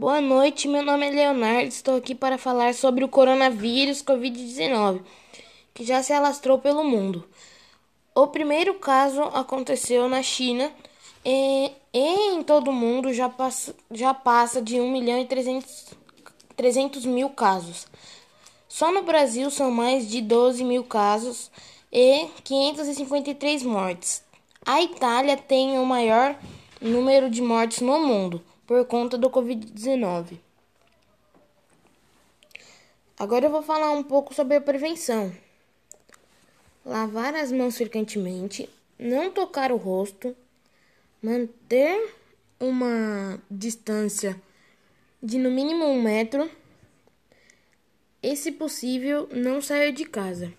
Boa noite, meu nome é Leonardo. Estou aqui para falar sobre o coronavírus Covid-19, que já se alastrou pelo mundo. O primeiro caso aconteceu na China e, em todo o mundo já passa, já passa de 1 milhão e 300, 300 mil casos. Só no Brasil são mais de 12 mil casos e 553 mortes. A Itália tem o maior número de mortes no mundo por conta do Covid-19. Agora eu vou falar um pouco sobre a prevenção. Lavar as mãos frequentemente, não tocar o rosto, manter uma distância de no mínimo um metro e, se possível, não sair de casa.